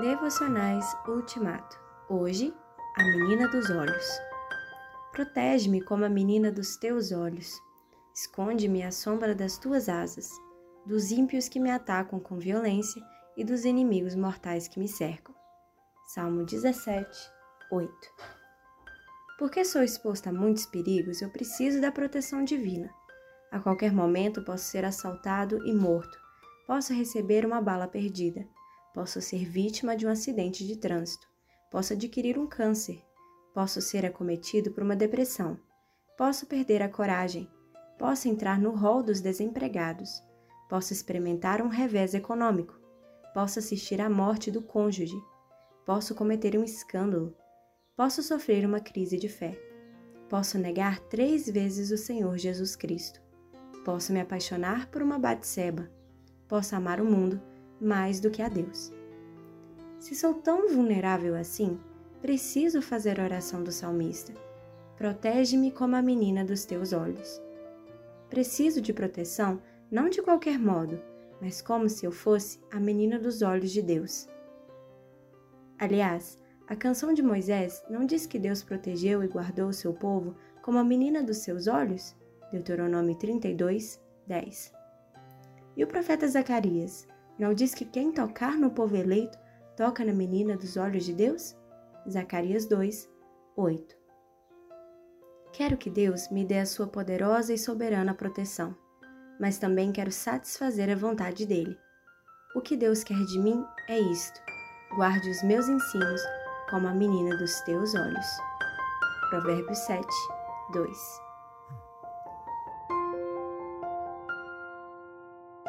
Devocionais Ultimato. Hoje, a menina dos olhos. Protege-me como a menina dos teus olhos. Esconde-me à sombra das tuas asas, dos ímpios que me atacam com violência e dos inimigos mortais que me cercam. Salmo 17, 8. Porque sou exposto a muitos perigos, eu preciso da proteção divina. A qualquer momento posso ser assaltado e morto. Posso receber uma bala perdida Posso ser vítima de um acidente de trânsito. Posso adquirir um câncer. Posso ser acometido por uma depressão. Posso perder a coragem. Posso entrar no rol dos desempregados. Posso experimentar um revés econômico. Posso assistir à morte do cônjuge. Posso cometer um escândalo. Posso sofrer uma crise de fé. Posso negar três vezes o Senhor Jesus Cristo. Posso me apaixonar por uma Batseba. Posso amar o mundo mais do que a Deus. Se sou tão vulnerável assim, preciso fazer a oração do salmista. Protege-me como a menina dos teus olhos. Preciso de proteção não de qualquer modo, mas como se eu fosse a menina dos olhos de Deus. Aliás, a canção de Moisés não diz que Deus protegeu e guardou o seu povo como a menina dos seus olhos? Deuteronômio 32, 10. E o profeta Zacarias não diz que quem tocar no povo eleito toca na menina dos olhos de Deus? Zacarias 2, 8. Quero que Deus me dê a sua poderosa e soberana proteção, mas também quero satisfazer a vontade dele. O que Deus quer de mim é isto: guarde os meus ensinos como a menina dos teus olhos. Provérbios 7, 2.